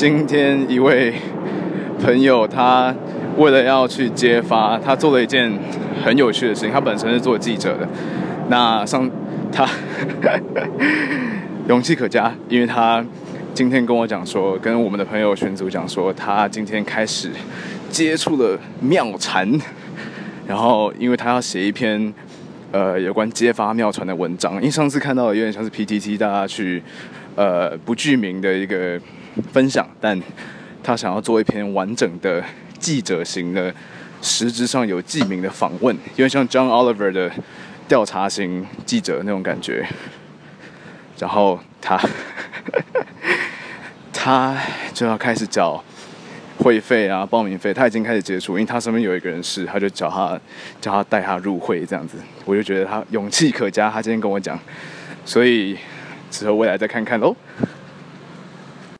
今天一位朋友，他为了要去揭发，他做了一件很有趣的事情。他本身是做记者的，那上他勇气可嘉，因为他今天跟我讲说，跟我们的朋友群组讲说，他今天开始接触了妙禅，然后因为他要写一篇呃有关揭发妙传的文章，因为上次看到有点像是 PTT 大家去呃不具名的一个。分享，但他想要做一篇完整的记者型的，实质上有记名的访问，有点像 John Oliver 的调查型记者那种感觉。然后他 他就要开始缴会费啊、报名费，他已经开始接触，因为他身边有一个人是，他就叫他叫他带他入会这样子。我就觉得他勇气可嘉，他今天跟我讲，所以之后未来再看看喽。